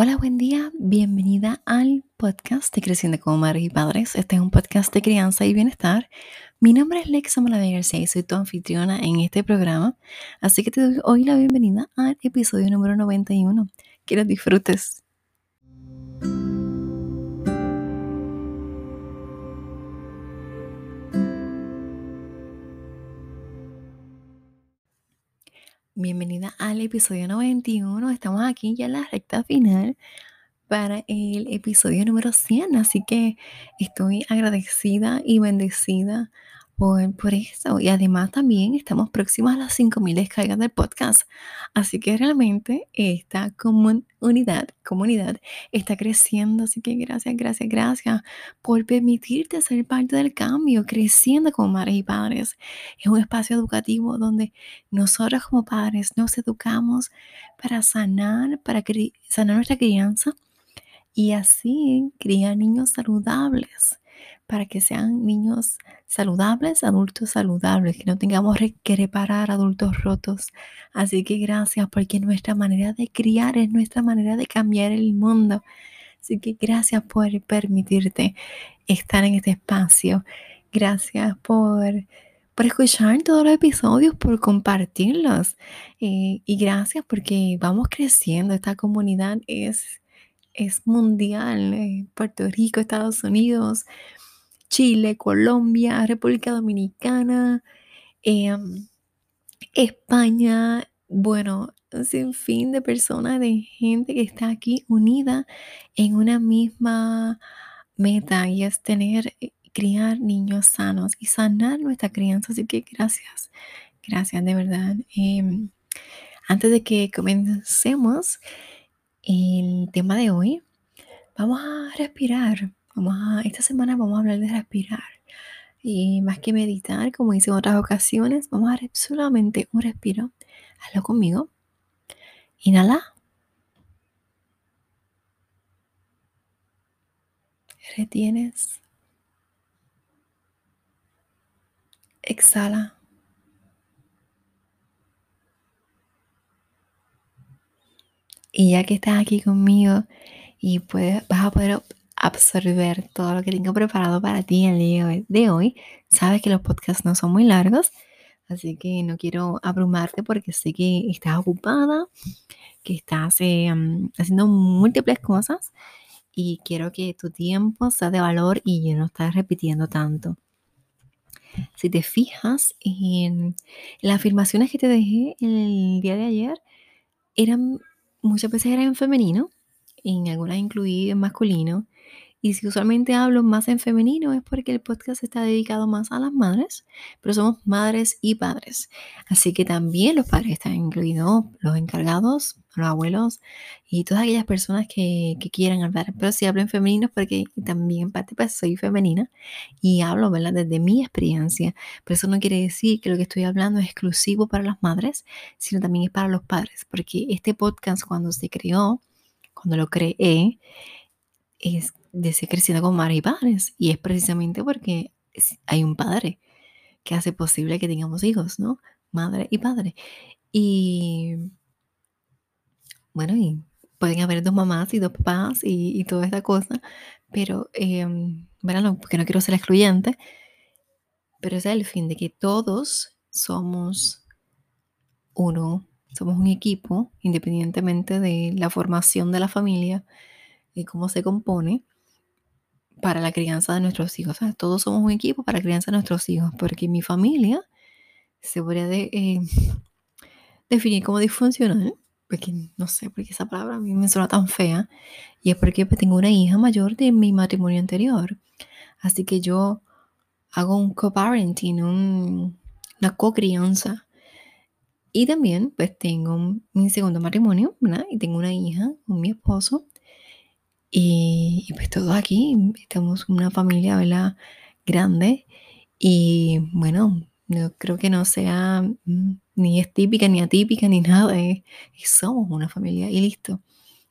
Hola, buen día, bienvenida al podcast de Creciendo como Madres y Padres. Este es un podcast de crianza y bienestar. Mi nombre es Lexa Malavega García y soy tu anfitriona en este programa. Así que te doy hoy la bienvenida al episodio número 91. Que lo disfrutes. Bienvenida al episodio 91. Estamos aquí ya en la recta final para el episodio número 100. Así que estoy agradecida y bendecida por, eso. Y además también estamos próximos a las 5.000 descargas del podcast. Así que realmente esta comunidad, comunidad está creciendo. Así que gracias, gracias, gracias por permitirte ser parte del cambio, creciendo como madres y padres. Es un espacio educativo donde nosotros como padres nos educamos para sanar, para sanar nuestra crianza y así criar niños saludables para que sean niños saludables, adultos saludables, que no tengamos que reparar adultos rotos. Así que gracias porque nuestra manera de criar es nuestra manera de cambiar el mundo. Así que gracias por permitirte estar en este espacio. Gracias por, por escuchar todos los episodios, por compartirlos. Eh, y gracias porque vamos creciendo. Esta comunidad es, es mundial. Eh, Puerto Rico, Estados Unidos, Chile, Colombia, República Dominicana, em, España, bueno, un sinfín de personas, de gente que está aquí unida en una misma meta y es tener, eh, criar niños sanos y sanar nuestra crianza. Así que gracias, gracias de verdad. Em, antes de que comencemos el tema de hoy, vamos a respirar esta semana vamos a hablar de respirar. Y más que meditar, como hice en otras ocasiones, vamos a hacer solamente un respiro. Hazlo conmigo. Inhala. Retienes. Exhala. Y ya que estás aquí conmigo y puedes, vas a poder absorber todo lo que tengo preparado para ti el día de hoy. Sabes que los podcasts no son muy largos, así que no quiero abrumarte porque sé que estás ocupada, que estás eh, haciendo múltiples cosas y quiero que tu tiempo sea de valor y no estás repitiendo tanto. Si te fijas en las afirmaciones que te dejé el día de ayer, eran muchas veces eran en femenino, en algunas incluí en masculino, y si usualmente hablo más en femenino es porque el podcast está dedicado más a las madres, pero somos madres y padres. Así que también los padres están incluidos, los encargados, los abuelos y todas aquellas personas que, quieran hablar. Pero si hablo en femenino es porque también en parte pues, soy femenina y hablo ¿verdad? desde mi experiencia. Pero eso no quiere decir que lo que estoy hablando es exclusivo para las madres, sino también es para los padres. Porque este podcast cuando se creó, cuando lo creé, es de ser creciendo con madres y padres. Y es precisamente porque hay un padre que hace posible que tengamos hijos, ¿no? Madre y padre. Y bueno, y pueden haber dos mamás y dos papás y, toda esta cosa, pero, eh, bueno, porque no quiero ser excluyente, pero ese es el fin de que todos somos uno, somos un equipo, independientemente de la formación de la familia y cómo se compone para la crianza de nuestros hijos. todos somos un equipo para la crianza de nuestros hijos, porque mi familia se podría eh, definir como disfuncional, porque no sé por qué esa palabra a mí me suena tan fea, y es porque pues, tengo una hija mayor de mi matrimonio anterior. Así que yo hago un co-parenting, una co-crianza. Y también pues tengo mi segundo matrimonio, ¿verdad? Y tengo una hija con mi esposo. Y, pues todos aquí estamos una familia, ¿verdad? Grande. Y bueno, no creo que no sea mm, ni es típica, ni atípica, ni nada. somos una familia y listo,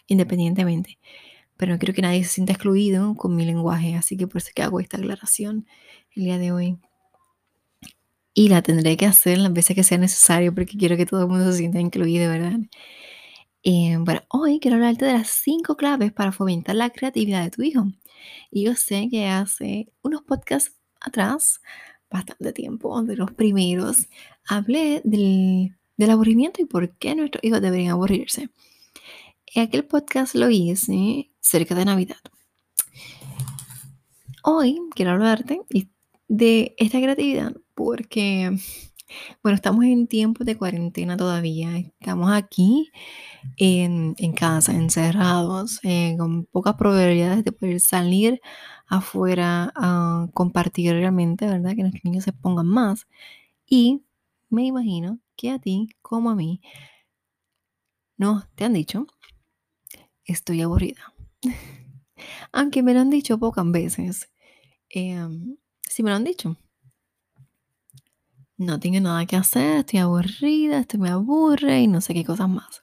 independientemente. Pero no quiero que nadie se sienta excluido con mi lenguaje, así que por eso que hago esta aclaración el día de hoy. Y la tendré que hacer las veces que sea necesario porque quiero que todo el mundo se sienta incluido, ¿verdad? Bueno, hoy quiero hablarte de las cinco claves para fomentar la creatividad de tu hijo. Y yo sé que hace unos podcasts atrás, bastante tiempo, de los primeros, hablé del, del aburrimiento y por qué nuestros hijos deberían aburrirse. Aquel podcast lo hice cerca de Navidad. Hoy quiero hablarte de esta creatividad porque, bueno, estamos en tiempos de cuarentena todavía. Estamos aquí en, casa, encerrados, eh, con pocas probabilidades de poder salir afuera a compartir realmente, ¿verdad? Que nuestros niños se pongan más. Y me imagino que a ti, como a mí, no te han dicho, estoy aburrida. Aunque me lo han dicho pocas veces. Em, sí me lo han dicho. No tengo nada que hacer, estoy aburrida, esto me aburre y no sé qué cosas más.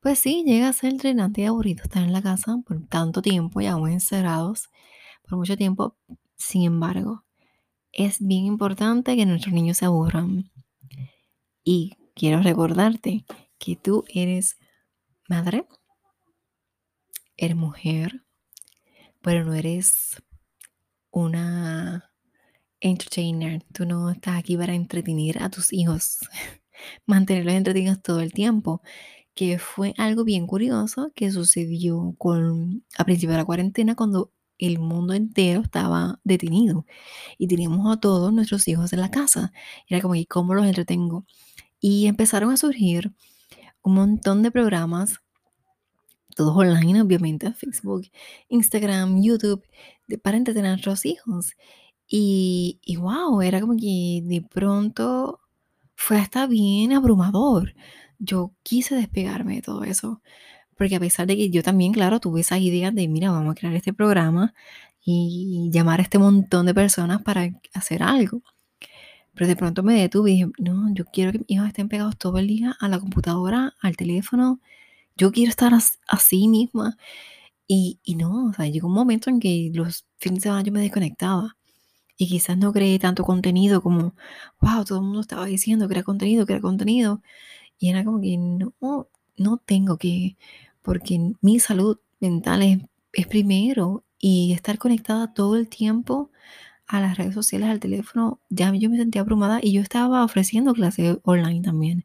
Pues sí, llega a ser drenante y aburrido estar en la casa por tanto tiempo y aún encerrados por mucho tiempo. Sin embargo, es bien importante que nuestros niños se aburran. Y quiero recordarte que tú eres madre, eres mujer, pero no eres una entertainer. Tú no estás aquí para entretener a tus hijos, mantenerlos entretenidos todo el tiempo, que fue algo bien curioso que sucedió con, a principio de la cuarentena cuando el mundo entero estaba detenido y teníamos a todos nuestros hijos en la casa. Era como, ¿y cómo los entretengo? Y empezaron a surgir un montón de programas todos online, obviamente, Facebook, Instagram, YouTube, para entretener a nuestros hijos. Y, y wow, era como que de pronto fue hasta bien abrumador. Yo quise despegarme de todo eso, porque a pesar de que yo también, claro, tuve esa idea de, mira, vamos a crear este programa y llamar a este montón de personas para hacer algo. Pero de pronto me detuve y dije, no, yo quiero que mis hijos estén pegados todo el día a la computadora, al teléfono, yo quiero estar así misma. Y, y no, o sea, llegó un momento en que los fines de semana yo me desconectaba. Y quizás no creé tanto contenido como, wow, todo el mundo estaba diciendo que era contenido, que era contenido. Y era como que no, no tengo que, porque mi salud mental es, es primero. Y estar conectada todo el tiempo a las redes sociales, al teléfono, ya yo me sentía abrumada y yo estaba ofreciendo clases online también.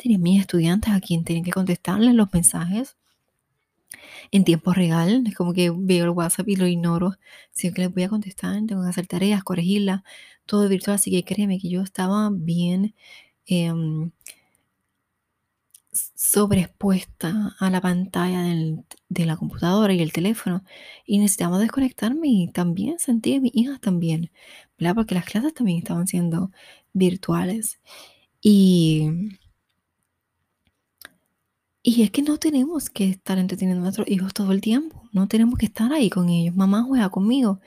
Tenía mis estudiantes a quien tenía que contestarles los mensajes en tiempo real. Es como que veo el WhatsApp y lo ignoro. Siempre les voy a contestar, tengo que hacer tareas, corregirlas, todo virtual. Así que créeme que yo estaba bien em, sobreexpuesta a la pantalla de la computadora y el teléfono. Y necesitamos desconectarme y también sentí a mis hijas también, ¿verdad? Porque las clases también estaban siendo virtuales. Y y es que no tenemos que estar entreteniendo a nuestros hijos todo el tiempo. No tenemos que estar ahí con ellos. Mamá juega conmigo.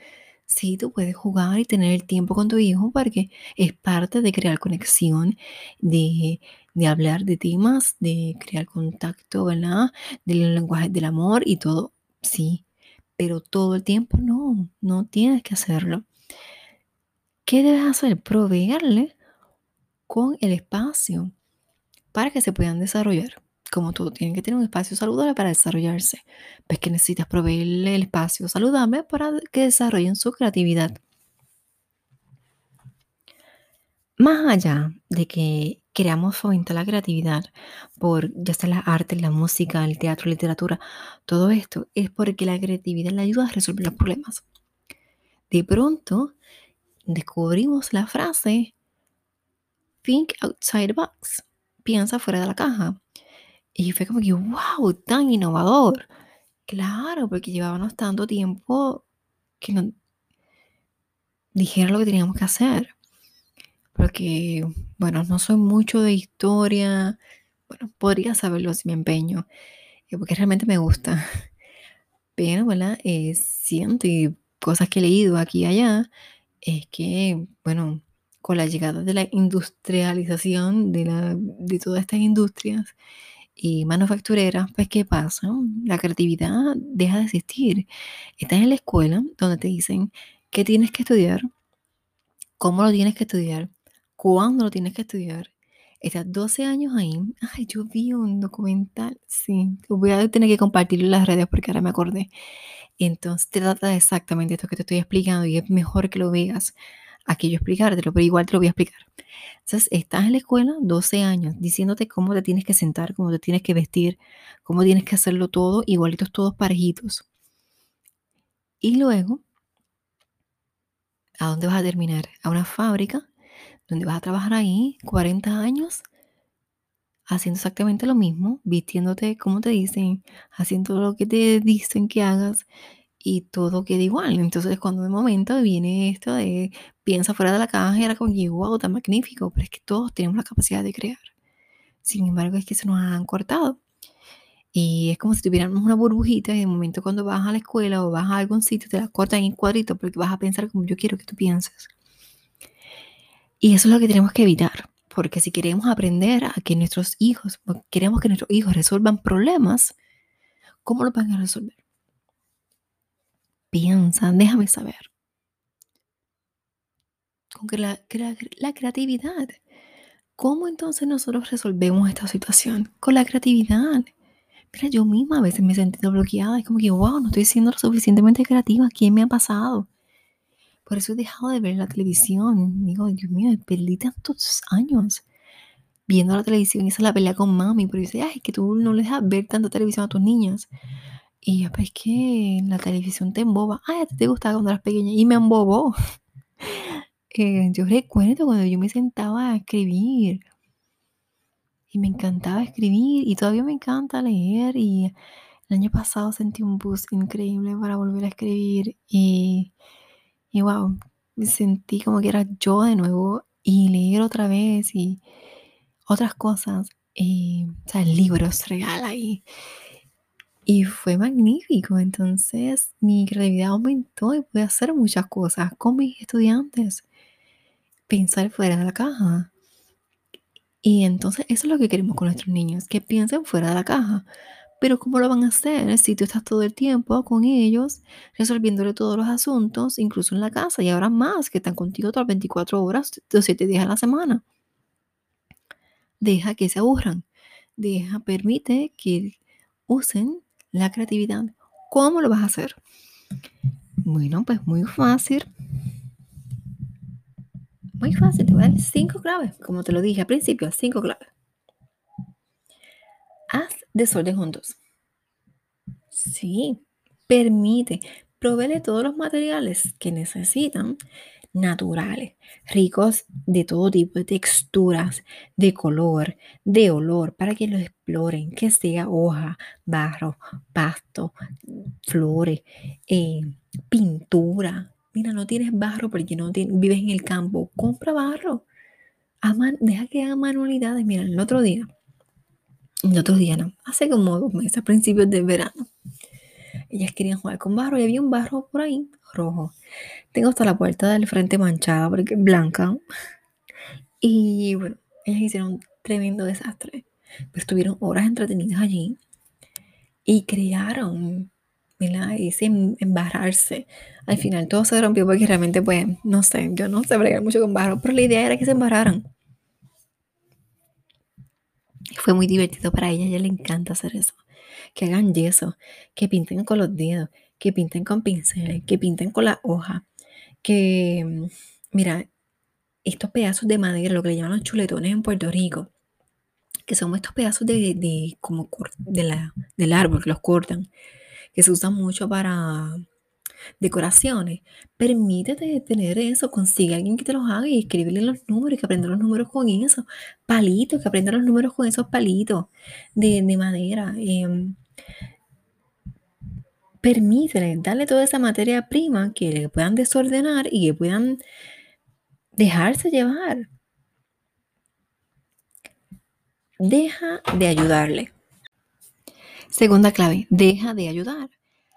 Sí, tú puedes jugar y tener el tiempo con tu hijo porque es parte de crear conexión, de, de hablar de temas, de crear contacto, ¿verdad? Del lenguaje del amor y todo. Sí, pero todo el tiempo no, no tienes que hacerlo. ¿Qué debes hacer? Proveerle con el espacio para que se puedan desarrollar como tú, tienen que tener un espacio saludable para desarrollarse. Pues que necesitas proveerle el espacio saludable para que desarrollen su creatividad. Más allá de que queramos fomentar la creatividad por ya sea la arte, la música, el teatro, la literatura, todo esto es porque la creatividad le ayuda a resolver los problemas. De pronto descubrimos la frase think outside the box, piensa fuera de la caja. Y fue como que, wow, tan innovador. Claro, porque llevábamos tanto tiempo que no dijeron lo que teníamos que hacer. Porque, bueno, no soy mucho de historia. Bueno, podría saberlo si me empeño, eh, porque realmente me gusta. Pero, ¿verdad? Eh, siento y cosas que he leído aquí y allá, es que, bueno, con la llegada de la industrialización de, la, de todas estas industrias, y manufacturera, pues ¿qué pasa? La creatividad deja de existir. Estás en la escuela donde te dicen qué tienes que estudiar, cómo lo tienes que estudiar, cuándo lo tienes que estudiar, Estás 12 años ahí. Ay, yo vi un documental, sí. Voy a tener que compartirlo en las redes porque ahora me acordé. Entonces te trata exactamente esto que te estoy explicando y es mejor que lo veas aquí yo explicártelo, pero igual te lo voy a explicar. Entonces, estás en la escuela 12 años diciéndote cómo te tienes que sentar, cómo te tienes que vestir, cómo tienes que hacerlo todo, igualitos todos parejitos. Y luego, ¿a dónde vas a terminar? A una fábrica donde vas a trabajar ahí 40 años haciendo exactamente lo mismo, vistiéndote como te dicen, haciendo lo que te dicen que hagas y todo queda igual. Entonces, cuando de momento viene esto de piensa fuera de la caja, y era como wow, tan magnífico, pero es que todos tenemos la capacidad de crear. Sin embargo, es que se nos han cortado. Y es como si tuviéramos una burbujita y de momento cuando vas a la escuela o vas a algún sitio te la cortan en cuadritos porque vas a pensar como yo quiero que tú pienses. Y eso es lo que tenemos que evitar, porque si queremos aprender a que nuestros hijos, queremos que nuestros hijos resuelvan problemas, ¿cómo lo van a resolver? Piensa, déjame saber. Con que la, la creatividad. ¿Cómo entonces nosotros resolvemos esta situación? Con la creatividad. Mira, yo misma a veces me he sentido bloqueada. Es como que, wow, no estoy siendo lo suficientemente creativa. ¿Quién me ha pasado? Por eso he dejado de ver la televisión. Digo, Dios mío, perdí tantos años viendo la televisión. Esa es la pelea con mami. Pero dice, ay, es que tú no le dejas ver tanta televisión a tus niñas. Y yo, pues que la televisión te emboba. Ay, a te gustaba cuando eras pequeña. Y me embobó. Eh, yo recuerdo cuando yo me sentaba a escribir. Y me encantaba escribir. Y todavía me encanta leer. Y el año pasado sentí un boost increíble para volver a escribir. Y, y wow, sentí como que era yo de nuevo. Y leer otra vez. Y otras cosas. Y, o sea, libros regala y y fue magnífico. Entonces mi creatividad aumentó y pude hacer muchas cosas con mis estudiantes. Pensar fuera de la caja. Y entonces eso es lo que queremos con nuestros niños, que piensen fuera de la caja. Pero ¿cómo lo van a hacer si tú estás todo el tiempo con ellos, resolviéndole todos los asuntos, incluso en la casa, y ahora más, que están contigo todas las 24 horas, los 7 días a la semana? Deja que se aburran. Deja, permite que usen la creatividad. ¿Cómo lo vas a hacer? Bueno, pues muy fácil. Muy fácil, te voy a dar cinco claves, como te lo dije al principio, cinco claves. Haz desorden juntos. Sí, permite, proveele todos los materiales que necesitan naturales, ricos de todo tipo de texturas, de color, de olor, para que lo exploren, que sea hoja, barro, pasto, flores, eh, pintura. Mira, no tienes barro porque no vives en el campo, compra barro. deja que hagan manualidades. Mira, el otro día, el otro día no, hace como dos meses, a principios de verano, ellas querían jugar con barro y había un barro por ahí rojo. Tengo hasta la puerta del frente manchada porque es blanca. Y bueno, ellas hicieron un tremendo desastre. Pero estuvieron horas entretenidas allí y crearon, ¿verdad? Ese em, embarrarse. Al final todo se rompió porque realmente, pues, no sé, yo no sé bregar mucho con barro, pero la idea era que se embarraran. Y fue muy divertido para ella, a ella le encanta hacer eso. Que hagan yeso, que pinten con los dedos, que pinten con pinceles, que pinten con la hoja, que, mm, mira, estos pedazos de madera, lo que le llaman los chuletones en Puerto Rico, que son estos pedazos de, como de la, del árbol que los cortan, que se usan mucho para decoraciones. Permítete tener eso, consigue a alguien que te los haga y escríbele los números que aprenda los números con eso. Palitos, que aprenda los números con esos palitos de, madera. Em, permítele, darle toda esa materia prima que le puedan desordenar y que puedan dejarse llevar. Deja de ayudarle. Segunda clave, deja de ayudar.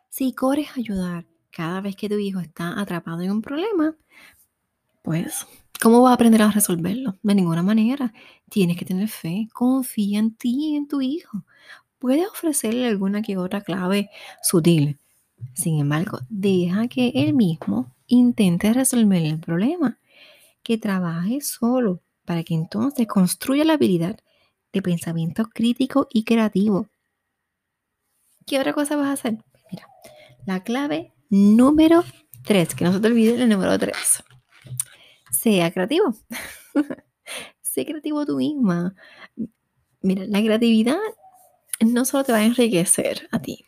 Si corres a ayudar cada vez que tu hijo está atrapado en un problema, pues, ¿cómo va a aprender a resolverlo? De ninguna manera. Tienes que tener fe, confía en ti y en tu hijo puedes ofrecerle alguna que otra clave sutil. Sin embargo, deja que él mismo intente resolver el problema, que trabaje solo, para que entonces construya la habilidad de pensamiento crítico y creativo. ¿Qué otra cosa vas a hacer? Mira, la clave número 3, que no se te olvide el número 3. Sea creativo. sé creativo tú misma. Mira, la creatividad no solo te va a enriquecer a ti,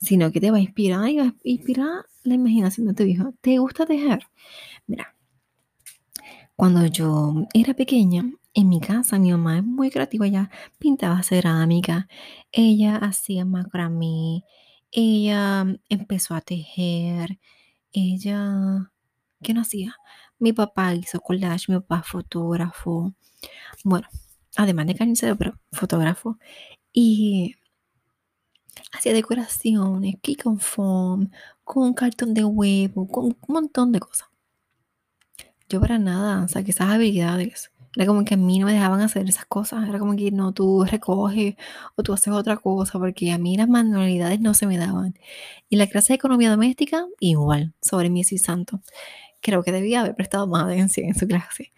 sino que te va a inspirar y va a inspirar la imaginación de tu hijo. ¿Te gusta tejer? Mira, cuando yo era pequeña, en mi casa mi mamá es muy creativa, ella pintaba cerámica, ella hacía macramé, ella empezó a tejer, ella, ¿qué no hacía? Mi papá hizo collage, mi papá fotógrafo, bueno, además de carnicero, pero fotógrafo, y hacía decoraciones, aquí con foam, con cartón de huevo, con un montón de cosas. Yo para nada, que esas habilidades, era como que a mí no me dejaban hacer esas cosas, era como que no, tú recoges o tú haces otra cosa, porque a mí las manualidades no se me daban. Y la clase de economía doméstica, igual, sobre mi y santo. Creo que debía haber prestado más atención en su clase.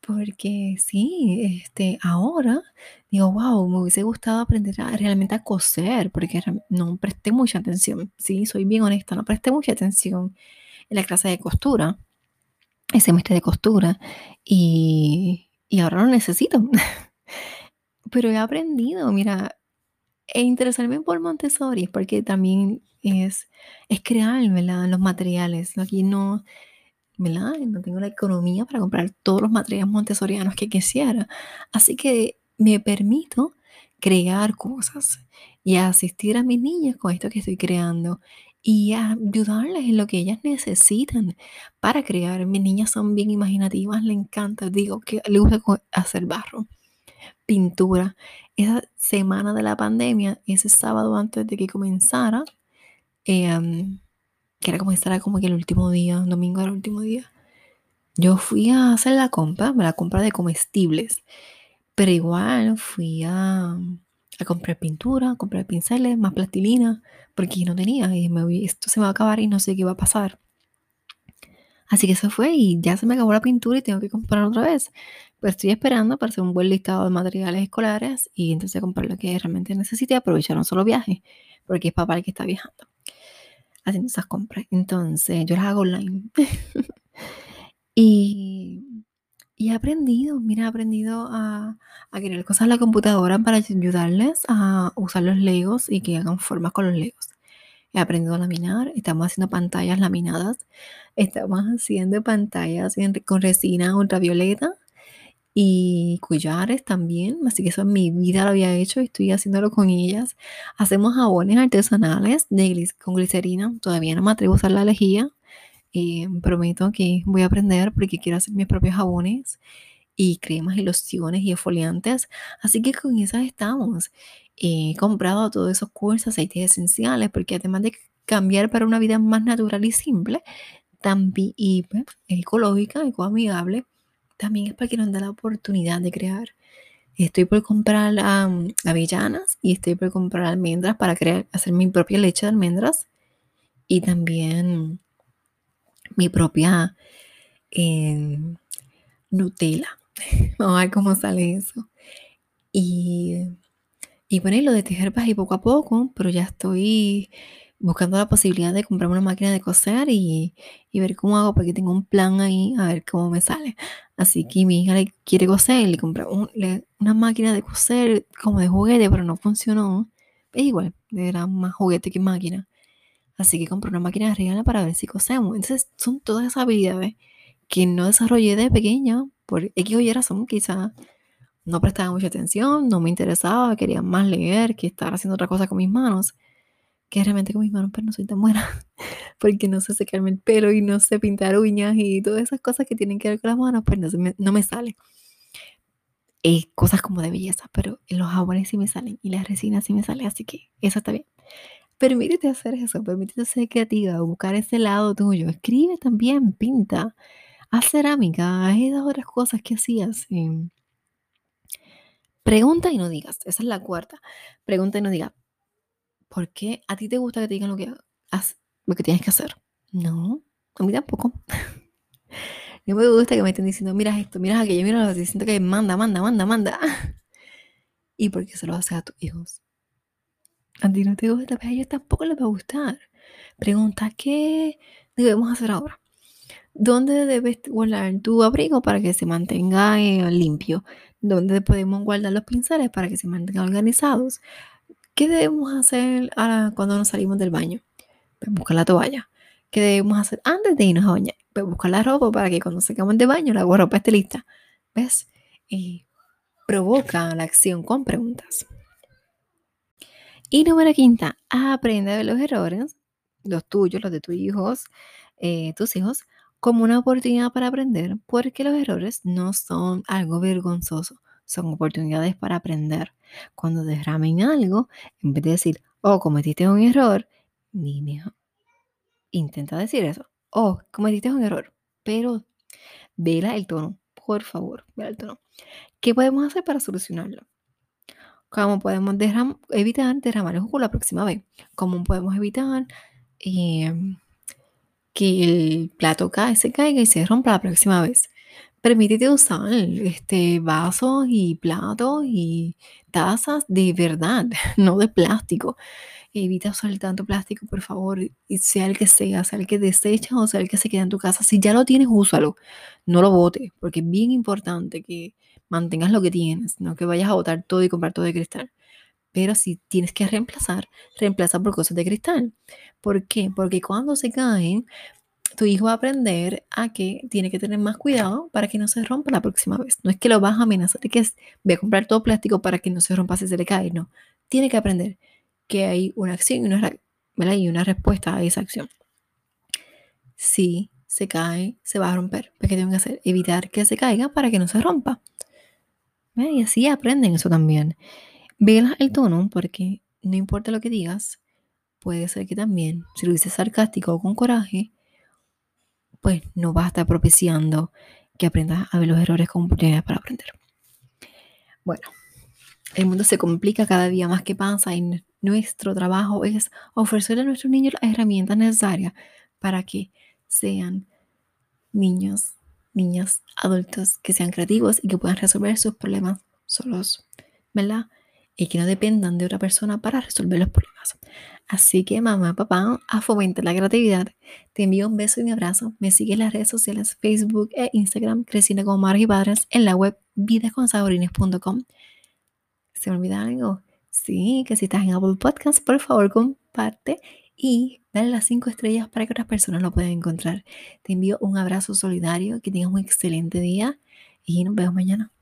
Porque sí, este, ahora digo, wow, me hubiese gustado aprender a, realmente a coser, porque no presté mucha atención. Sí, soy bien honesta, no presté mucha atención en la clase de costura, el semestre de costura, y, y ahora lo necesito. Pero he aprendido, mira, e interesarme por Montessori, porque también es, es crear, ¿verdad? Los materiales. Aquí no no tengo la economía para comprar todos los materiales montessorianos que quisiera. Así que me permito crear cosas y asistir a mis niñas con esto que estoy creando y ayudarles en lo que ellas necesitan para crear. Mis niñas son bien imaginativas, le encanta, digo que le gusta hacer barro, pintura. Esa semana de la pandemia, ese sábado antes de que comenzara, eh, que era como estar como que el último día, domingo era el último día. Yo fui a hacer la compra, la compra de comestibles, pero igual fui a, a comprar pintura, a comprar pinceles, más plastilina, porque no tenía y me, esto se va a acabar y no sé qué va a pasar. Así que eso fue y ya se me acabó la pintura y tengo que comprar otra vez. Pero estoy esperando para hacer un buen listado de materiales escolares y entonces comprar lo que realmente necesite y aprovechar un solo viaje, porque es papá el que está viajando haciendo esas compras. Entonces, yo las hago online. y, y, he aprendido, mira, he aprendido a, a crear cosas en la computadora para ayudarles a usar los legos y que hagan formas con los legos. He aprendido a laminar, estamos haciendo pantallas laminadas, estamos haciendo pantallas con resina ultravioleta y collares también, así que eso en mi vida lo había hecho y estoy haciéndolo con ellas. Hacemos jabones artesanales de con glicerina, todavía no me atrevo a usar la lejía, eh, prometo que voy a aprender porque quiero hacer mis propios jabones y cremas y lociones y esfoliantes, así que con esas estamos. He comprado todos esos cursos, aceites esenciales, porque además de cambiar para una vida más natural y simple, también y pues, ecológica, ecoamigable, también es para que nos da la oportunidad de crear. Estoy por comprar avellanas y estoy por comprar almendras para crear, hacer mi propia leche de almendras y también mi propia em, Nutella. Vamos a ver cómo sale eso. Y, y bueno, lo de tejer y poco a poco, pero ya estoy buscando la posibilidad de comprarme una máquina de coser y, ver cómo hago, porque tengo un plan ahí, a ver cómo me sale. Así que mi hija le quiere coser, le compré una máquina de coser como de juguete, pero no funcionó. Es igual, era más juguete que máquina. Así que compré una máquina de regala para ver si cosemos. Entonces son todas esas habilidades que no desarrollé de pequeña, por X o Y razón, quizás no prestaba mucha atención, no me interesaba, quería más leer que estar haciendo otra cosa con mis manos que realmente con mis manos pues no soy tan buena, porque no sé secarme el pelo y no sé pintar uñas y todas esas cosas que tienen que ver con las manos, pues no, me, no me sale. Eh, cosas como de belleza, pero los jabones sí me salen y las resinas sí me salen, así que eso está bien. Permítete hacer eso, permítete ser creativa, buscar ese lado tuyo. Escribe también, pinta, haz cerámica, haz esas otras cosas que hacías. Pregunta y no digas, esa es la cuarta. Pregunta y no digas, ¿Por qué a ti te gusta que te digan lo que, lo que tienes que hacer? No, a mí tampoco. No me gusta que me estén diciendo, mira esto, mira aquello, mira lo que siento que manda, manda, manda, manda. ¿Y por qué se lo haces a tus hijos? A ti no te gusta, pero a ellos tampoco les va a gustar. Pregunta, ¿qué debemos hacer ahora? ¿Dónde debes guardar tu abrigo para que se mantenga eh, limpio? ¿Dónde podemos guardar los pinceles para que se mantengan organizados? ¿Qué debemos hacer ahora cuando nos salimos del baño? Pues buscar la toalla. ¿Qué debemos hacer antes de irnos a bañar? Pues buscar la ropa para que cuando sacamos de baño la ropa esté lista. ¿Ves? Y provoca la acción con preguntas. Y número quinta, aprende de los errores, los tuyos, los de tus hijos, eh, tus hijos, como una oportunidad para aprender, porque los errores no son algo vergonzoso, son oportunidades para aprender. Cuando derramen algo, en vez de decir, oh, cometiste un error, ni intenta decir eso. Oh, cometiste un error, pero vela el tono, por favor, vela el tono. ¿Qué podemos hacer para solucionarlo? ¿Cómo podemos evitar derramar el jugo la próxima vez? ¿Cómo podemos evitar em, que el plato cae, se caiga y se rompa la próxima vez? Permítete usar este, vasos y platos y tazas de verdad, no de plástico. Evita usar tanto plástico, por favor, y sea el que sea, sea el que desecha o sea el que se queda en tu casa. Si ya lo tienes, úsalo. No lo botes, porque es bien importante que mantengas lo que tienes, no que vayas a botar todo y comprar todo de cristal. Pero si tienes que reemplazar, reemplaza por cosas de cristal. ¿Por qué? Porque cuando se caen, tu hijo va a aprender a que tiene que tener más cuidado para que no se rompa la próxima vez. No es que lo vas a amenazar que voy a comprar todo plástico para que no se rompa si se le cae. No, tiene que aprender que hay una acción y una, y una respuesta a esa acción. Si se cae, se va a romper. ¿Qué tengo que hacer? Evitar que se caiga para que no se rompa. Y así aprenden eso también. Vela el tono porque no importa lo que digas, puede ser que también, si lo dices sarcástico o con coraje, pues no va a estar propiciando que aprendas a ver los errores como oportunidades para aprender. Bueno, el mundo se complica cada día más que pasa y nuestro trabajo es ofrecerle a nuestros niños las herramientas necesarias para que sean niños niños, adultos que sean creativos y que puedan resolver sus problemas solos, ¿verdad? Y que no dependan de otra persona para resolver los problemas. Así que mamá, papá, a fomentar la creatividad. Te envío un beso y un abrazo. Me sigue en las redes sociales Facebook e Instagram, creciendo como Madres y Padres, en la web vidasconsaborines.com. ¿Se me olvida algo? Sí, que si estás en Apple Podcast, por favor comparte y dale las cinco estrellas para que otras personas lo puedan encontrar. Te envío un abrazo solidario, que tengas un excelente día y nos vemos mañana.